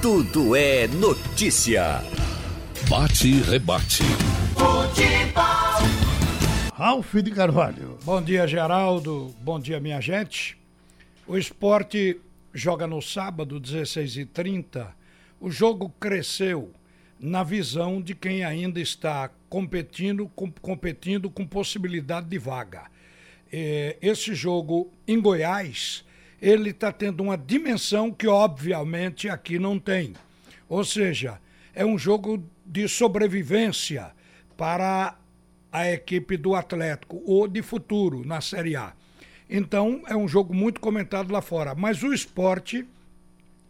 Tudo é notícia. Bate e rebate. Futebol. Ralf de Carvalho. Bom dia, Geraldo. Bom dia, minha gente. O esporte joga no sábado, 16h30. O jogo cresceu na visão de quem ainda está competindo com, competindo com possibilidade de vaga. É, esse jogo em Goiás, ele está tendo uma dimensão que obviamente aqui não tem. Ou seja, é um jogo de sobrevivência para a equipe do Atlético ou de futuro na Série A. Então é um jogo muito comentado lá fora. Mas o esporte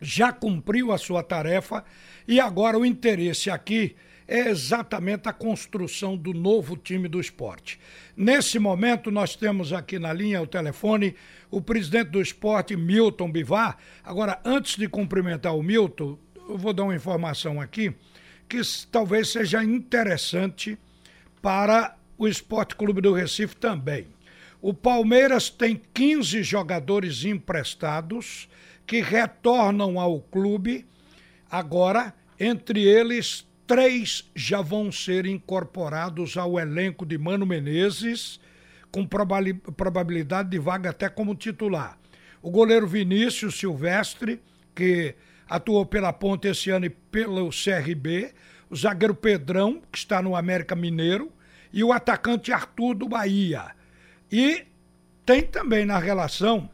já cumpriu a sua tarefa e agora o interesse aqui é exatamente a construção do novo time do esporte. Nesse momento, nós temos aqui na linha o telefone o presidente do esporte, Milton Bivar. Agora, antes de cumprimentar o Milton, eu vou dar uma informação aqui que talvez seja interessante para o Esporte Clube do Recife também. O Palmeiras tem 15 jogadores emprestados que retornam ao clube. Agora, entre eles, três já vão ser incorporados ao elenco de Mano Menezes, com probabilidade de vaga até como titular. O goleiro Vinícius Silvestre, que atuou pela Ponte esse ano e pelo CRB, o zagueiro Pedrão, que está no América Mineiro, e o atacante Arthur do Bahia. E tem também na relação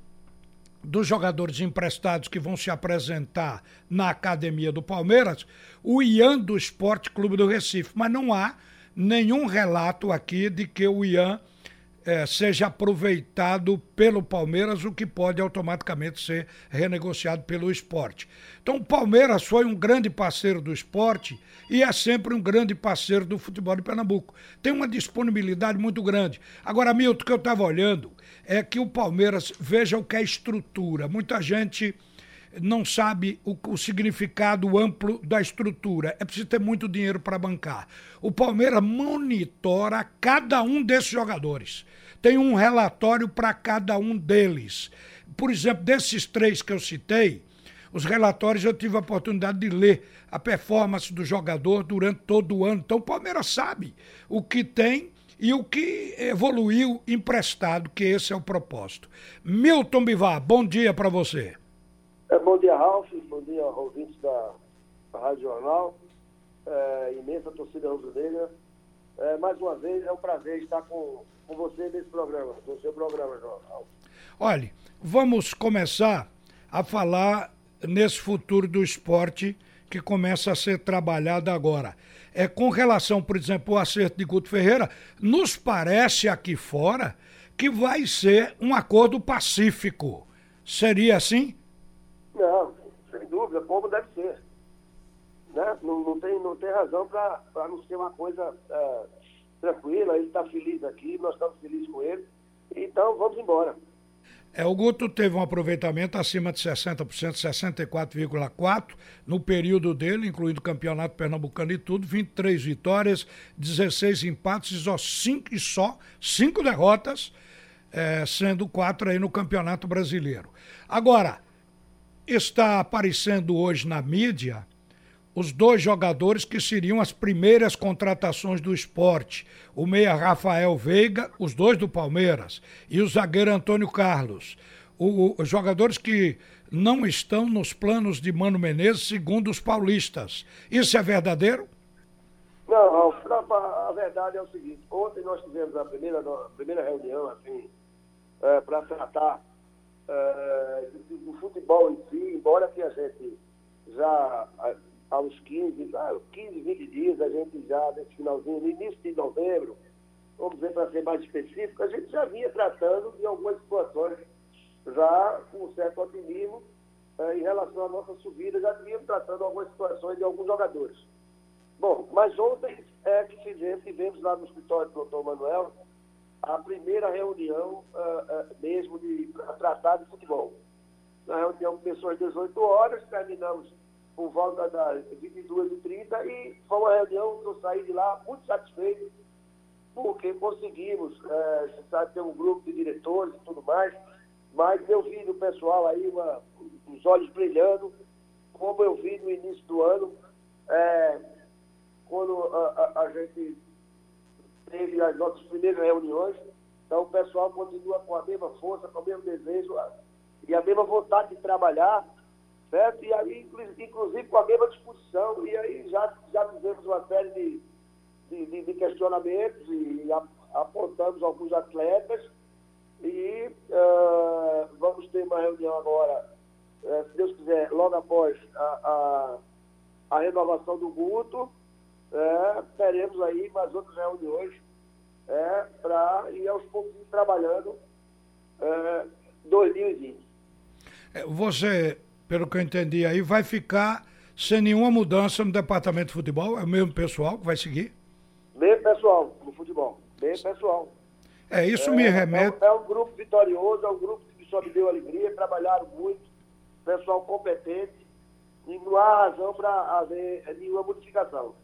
dos jogadores emprestados que vão se apresentar na academia do Palmeiras, o Ian do Esporte Clube do Recife. Mas não há nenhum relato aqui de que o Ian é, seja aproveitado pelo Palmeiras, o que pode automaticamente ser renegociado pelo esporte. Então, o Palmeiras foi um grande parceiro do esporte e é sempre um grande parceiro do futebol de Pernambuco. Tem uma disponibilidade muito grande. Agora, Milton, o que eu estava olhando é que o Palmeiras, veja o que é estrutura. Muita gente não sabe o, o, significado amplo da estrutura. É preciso ter muito dinheiro para bancar. O Palmeiras monitora cada um desses jogadores. Tem um relatório para cada um deles. Por exemplo, desses três que eu citei, os relatórios eu tive a oportunidade de ler a performance do jogador durante todo o ano. Então o Palmeiras sabe o que tem e o que evoluiu emprestado, que esse é o propósito. Milton Bivar, bom dia para você. É, bom dia, Ralf. Bom dia, ouvintes da, da Rádio Jornal. É, imensa torcida rubro-negra. É, mais uma vez, é um prazer estar com, com você nesse programa, no seu programa, Jornal. Olha, vamos começar a falar nesse futuro do esporte que começa a ser trabalhado agora. É, com relação, por exemplo, ao acerto de Guto Ferreira, nos parece aqui fora que vai ser um acordo pacífico. Seria assim? Não, sem dúvida, como deve. Né? Não, não, tem, não tem razão para não ser uma coisa é, tranquila. Ele está feliz aqui, nós estamos felizes com ele. Então, vamos embora. É, o Guto teve um aproveitamento acima de 60%, 64,4% no período dele, incluindo o campeonato pernambucano e tudo, 23 vitórias, 16 empates e só 5, e só cinco derrotas, é, sendo quatro aí no campeonato brasileiro. Agora, está aparecendo hoje na mídia os dois jogadores que seriam as primeiras contratações do esporte. O meia Rafael Veiga, os dois do Palmeiras, e o zagueiro Antônio Carlos. O, os jogadores que não estão nos planos de Mano Menezes, segundo os paulistas. Isso é verdadeiro? Não, a, a verdade é o seguinte. Ontem nós tivemos a primeira, a primeira reunião assim, é, para tratar é, do, futebol em si, embora que a gente já aos 15, 15, 20 dias, a gente já, nesse finalzinho, no início de novembro, vamos dizer para ser mais específico, a gente já vinha tratando de algumas situações, já com um certo otimismo é, em relação à nossa subida, já vínhamos tratando algumas situações de alguns jogadores. Bom, mas ontem é que fizemos, tivemos lá no escritório do doutor Manuel a primeira reunião uh, uh, mesmo de tratar de futebol. Na reunião começou às 18 horas, terminamos por volta das 22h30 e foi uma reunião que eu saí de lá muito satisfeito, porque conseguimos, é, você sabe, ter um grupo de diretores e tudo mais, mas eu vi do pessoal aí uma, os olhos brilhando, como eu vi no início do ano, é, quando a, a, a gente teve as nossas primeiras reuniões, então o pessoal continua com a mesma força, com o mesmo desejo e a mesma vontade de trabalhar certo? E aí, inclusive com a mesma disposição. E aí já, já fizemos uma série de, de, de, questionamentos e apontamos alguns atletas e uh, vamos ter uma reunião agora, uh, se Deus quiser, logo após a, a, a renovação do Guto, uh, teremos aí mais outras reuniões uh, para ir aos pouquinhos trabalhando uh, 2020. Você, pelo que eu entendi aí, vai ficar sem nenhuma mudança no departamento de futebol? É o mesmo pessoal que vai seguir? Mesmo pessoal no futebol, mesmo pessoal. É, isso é, me remete. É, é, um grupo vitorioso, é um grupo que só me deu alegria, trabalharam muito, pessoal competente, e não há razão para haver nenhuma modificação.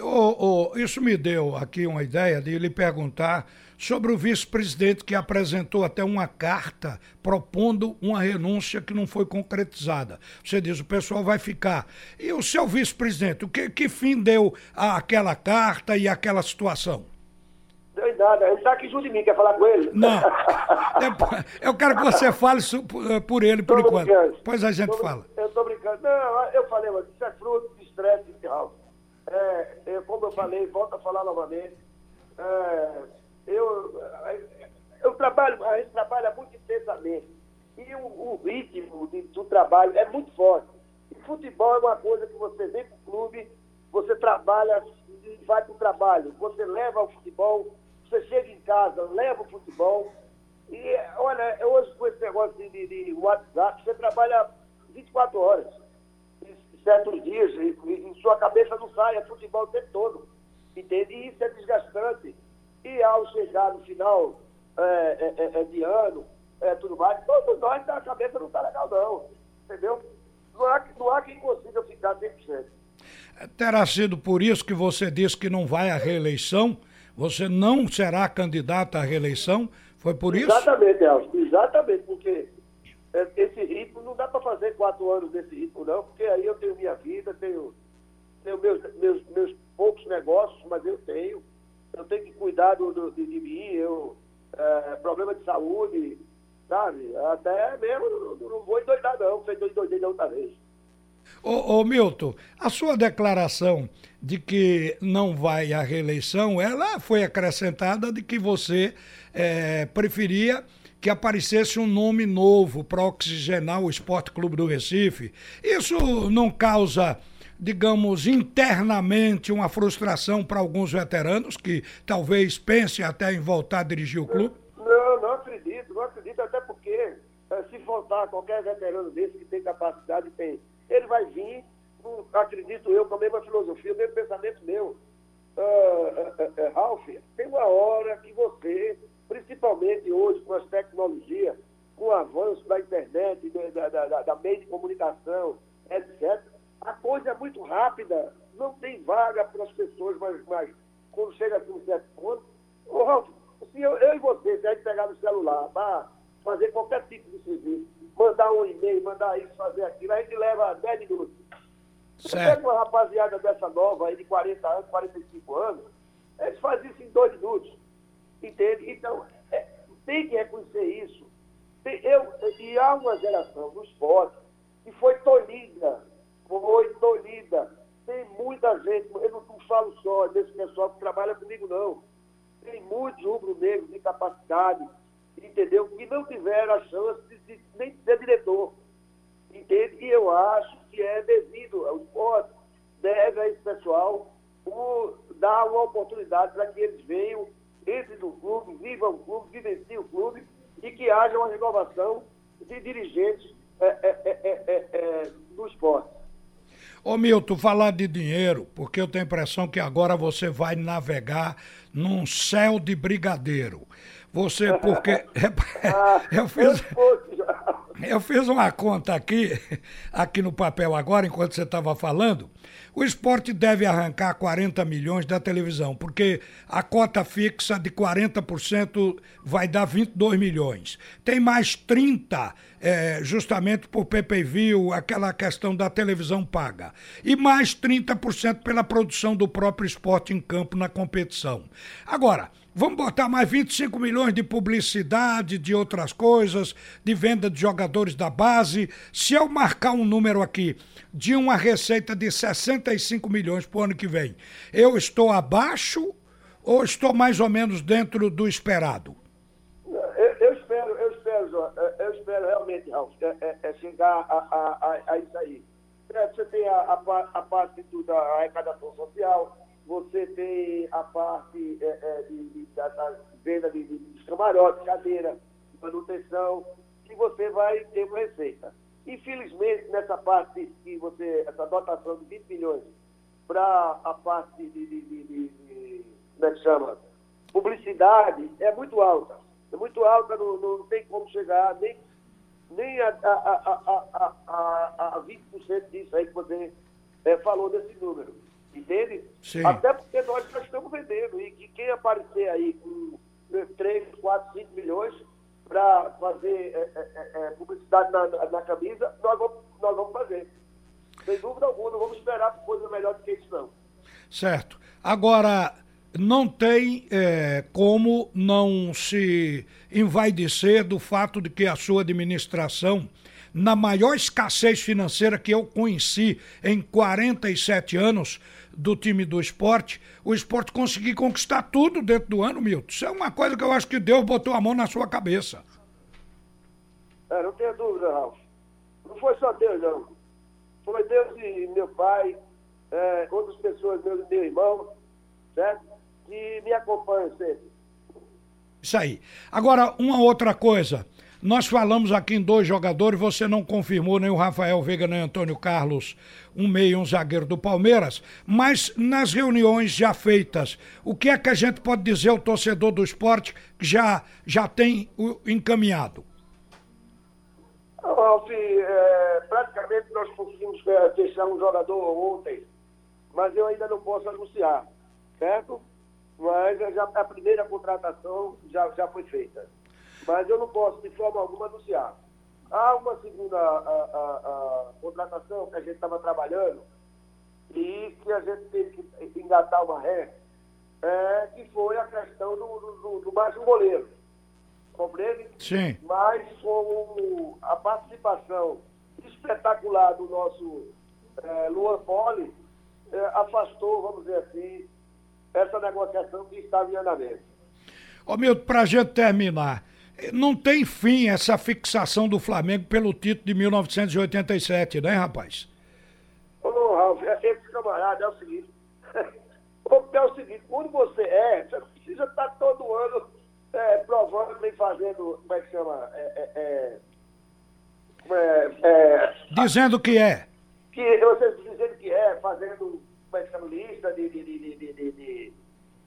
Oh, oh, isso me deu aqui uma ideia de lhe perguntar sobre o vice-presidente que apresentou até uma carta propondo uma renúncia que não foi concretizada. Você diz, o pessoal vai ficar. E o seu vice-presidente, o que, que fim deu aquela carta e aquela situação? Deu nada. Ele está aqui junto de mim, quer falar com ele? Não. Eu, quero que você fale eh, por ele por tô enquanto. Brincando. Depois a gente tô, fala. Eu estou brincando. Não, eu falei, mas isso é fruto de estresse real. É, é, como eu falei, volto a falar novamente. É, eu, eu trabalho, a gente trabalha muito intensamente. E o, o ritmo de, do trabalho é muito forte. E futebol é uma coisa que você vem para o clube, você trabalha e vai para o trabalho. Você leva o futebol você chega em casa, leva o futebol. E olha, hoje com esse negócio de, de, de WhatsApp, você trabalha 24 horas. Certos dias, e, e sua cabeça não sai, é futebol o tempo todo. Entende? E isso é desgastante. E ao chegar no final é, é, é, é de ano, é, tudo mais, todos nós, a cabeça não está legal, não. Entendeu? Não há, não há quem consiga ficar 100%. Terá sido por isso que você disse que não vai à reeleição? Você não será candidato à reeleição? Foi por isso? Exatamente, Elcio. Exatamente, porque esse ritmo não dá para fazer quatro anos desse ritmo, não, porque aí eu tenho minha vida, tenho, tenho meus, meus, meus poucos negócios, mas eu tenho. Eu tenho que cuidar do, do de, de, mim, eu, é, problema de saúde, sabe? Até mesmo não, não vou endoidar, não, feito eu endoidei da outra vez. Ô, ô, Milton, a sua declaração de que não vai à reeleição, ela foi acrescentada de que você é, preferia que aparecesse um nome novo para oxigenar o Esporte Clube do Recife. Isso não causa, digamos, internamente uma frustração para alguns veteranos que talvez pensem até em voltar a dirigir o clube? Não, não acredito, não acredito, até porque eh, se faltar qualquer veterano desse que tem capacidade, tem ele vai vir, acredito eu, com a mesma filosofia, o mesmo pensamento meu. Uh, uh, uh, Ralf, tem uma hora que você, principalmente hoje com as tecnologias, com o avanço da internet, da, da, da, da meio de comunicação, etc., a coisa é muito rápida, não tem vaga para as pessoas, mas, mas quando chega a um certo ponto. Ô, Ralf, se eu, eu e você, se a gente pegar no celular para fazer qualquer tipo de serviço, mandar um e-mail, mandar isso, fazer aquilo, a gente leva 10 minutos. Você pega uma rapaziada dessa nova aí de 40 anos, 45 anos, eles fazem isso em dois minutos. Entende? Então, é, tem que reconhecer isso. Tem, eu, e há uma geração no esporte que foi tolhida, foi tolhida. Tem muita gente, eu não, não falo só desse pessoal que trabalha comigo, não. Tem muitos rubro-negros de capacidade, entendeu? Que não tiveram a chance de, de, nem ser diretor. Entende? E eu acho que é devido ao esporte, deve a esse pessoal o, dar uma oportunidade para que eles venham, entrem no clube, vivam o clube, vivenciem o clube e que haja uma renovação de dirigentes é, é, é, é do esporte. Ô Milton, falar de dinheiro, porque eu tenho a impressão que agora você vai navegar num céu de brigadeiro. Você, porque. ah, eu fiz. Eu fiz uma conta aqui, aqui no papel agora, enquanto você estava falando. O esporte deve arrancar 40 milhões da televisão, porque a cota fixa de 40% vai dar 22 milhões. Tem mais 30 é, justamente por PPV, aquela questão da televisão paga. E mais 30% pela produção do próprio esporte em campo na competição. Agora, Vamos botar mais 25 milhões de publicidade, de outras coisas, de venda de jogadores da base. Se eu marcar um número aqui de uma receita de 65 milhões para o ano que vem, eu estou abaixo ou estou mais ou menos dentro do esperado? Eu, eu espero, eu espero, João, eu espero realmente, Ralf, é, é, é chegar a, a, a, a, isso aí. É, você tem a, a, parte do, da arrecadação social, você tem a parte é, é, de, de, da, da, venda de, de, camarotes, cadeira, manutenção, que você vai ter uma receita. Infelizmente, nessa parte que você, essa dotação de 20 milhões para a parte de, de, de, de, como é que chama? Publicidade é muito alta. É muito alta, não, não tem como chegar nem, nem a, a, a, a, a, a 20% disso aí que você é, falou desse número. Entende? Sim. Até porque nós já estamos vendendo. E que quem aparecer aí com 3, 4, 5 milhões para fazer é, é, é, publicidade na, na, camisa, nós vamos, nós vamos fazer. Sem dúvida alguma, não vamos esperar coisa melhor do que isso, não. Certo. Agora, não tem é, como não se envaidecer do fato de que a sua administração na maior escassez financeira que eu conheci em 47 anos do time do esporte, o esporte conseguir conquistar tudo dentro do ano, Milton. Isso é uma coisa que eu acho que Deus botou a mão na sua cabeça. É, não tenho dúvida, Ralf. Não foi só Deus, não. Foi Deus e meu pai, é, outras pessoas, meu, meu irmão, certo? Que me acompanham sempre. Isso aí. Agora, uma outra coisa. Nós falamos aqui em dois jogadores, você não confirmou nem o Rafael Veiga nem o Antônio Carlos, um meio um zagueiro do Palmeiras, mas nas reuniões já feitas, o que é que a gente pode dizer ao torcedor do esporte que já, já tem encaminhado? Ralf, é, praticamente nós conseguimos é, fechar um jogador ontem, mas eu ainda não posso anunciar, certo? Mas já, a primeira contratação já, já foi feita mas eu não posso, de forma alguma, anunciar. Há uma segunda a, a, a contratação que a gente estava trabalhando e que a gente teve que engatar uma ré, é, que foi a questão do, do, do mais um goleiro. Compreende? Sim. Mas com a participação espetacular do nosso é, Luan Poli, é, afastou, vamos dizer assim, essa negociação que estava em andamento. Ô Milton, para a gente terminar, não tem fim essa fixação do Flamengo pelo título de 1987, né, rapaz? Ô, Ralf, é, esse camarada é o seguinte. é o seguinte, quando você é, você não precisa estar todo ano é, provando nem fazendo, como é que chama? É, é, é, é dizendo que é. Que você dizendo que é, fazendo, como é que chama, lista de, de, de, de, de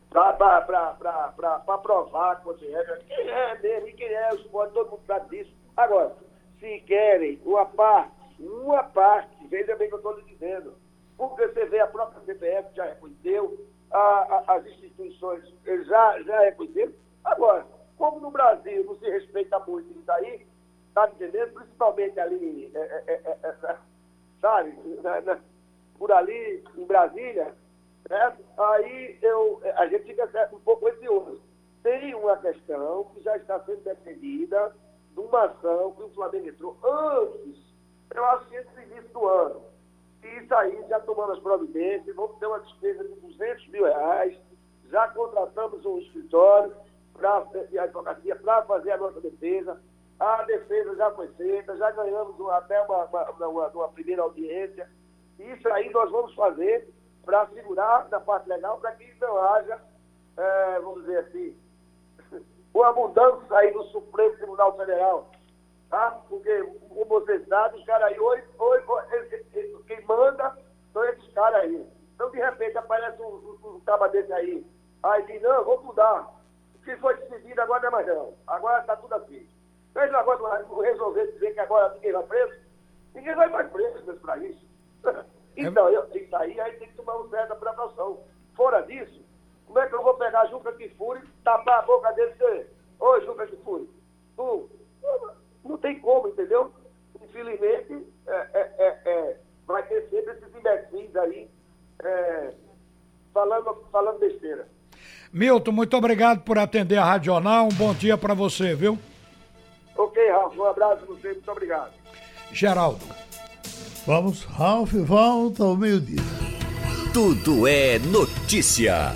para provar que você é. Quem é mesmo, e quem é o esporte, todo mundo sabe disso. Agora, se querem uma parte, uma parte, veja bem o que eu estou lhe dizendo, porque você vê a própria CBF já reconheceu, a, a, as instituições já, já reconheceram. Agora, como no Brasil não se respeita muito isso aí, tá entendendo? Principalmente ali, é, é, é, é, é sabe, na, na, por ali, em Brasília, Certo? Aí eu, a gente fica um pouco receoso. Tem uma questão que já está sendo defendida de uma ação que o Flamengo entrou antes, eu acho que esse início do ano. E isso aí já tomamos as providências, vamos ter uma despesa de 200 mil reais, já contratamos um escritório pra, de advocacia para fazer a nossa defesa. A defesa já foi feita, já ganhamos até uma, uma, uma, uma primeira audiência. Isso aí nós vamos fazer para segurar na parte legal, para que não haja, é, vamos dizer assim, uma mudança aí no Supremo Tribunal Federal. Tá? Porque, como vocês sabem, os caras aí, hoje, quem manda são esses caras aí. Então, de repente, aparece um, um, um caba desse aí. Aí diz, não, vou mudar. O que foi decidido agora não é mais não. Agora está tudo assim. Eles agora resolver dizer que agora ninguém vai preso. Ninguém vai mais preso para isso. então, eu, isso aí a gente tem que tomar uma certa precaução. Fora disso, como é que eu vou pegar a Juca Kifuri, tapar a boca dele e dizer, ô Juca Kifuri, tu, não tem como, entendeu? Infelizmente, é, é, é, é vai ter sempre esses imbecis aí é, falando, falando besteira. Milton, muito obrigado por atender a Radional. Um bom dia para você, viu? Ok, Ralf. Um abraço para você. Muito obrigado. Geraldo. Vamos, Ralf, volta ao meio-dia. Tudo é notícia.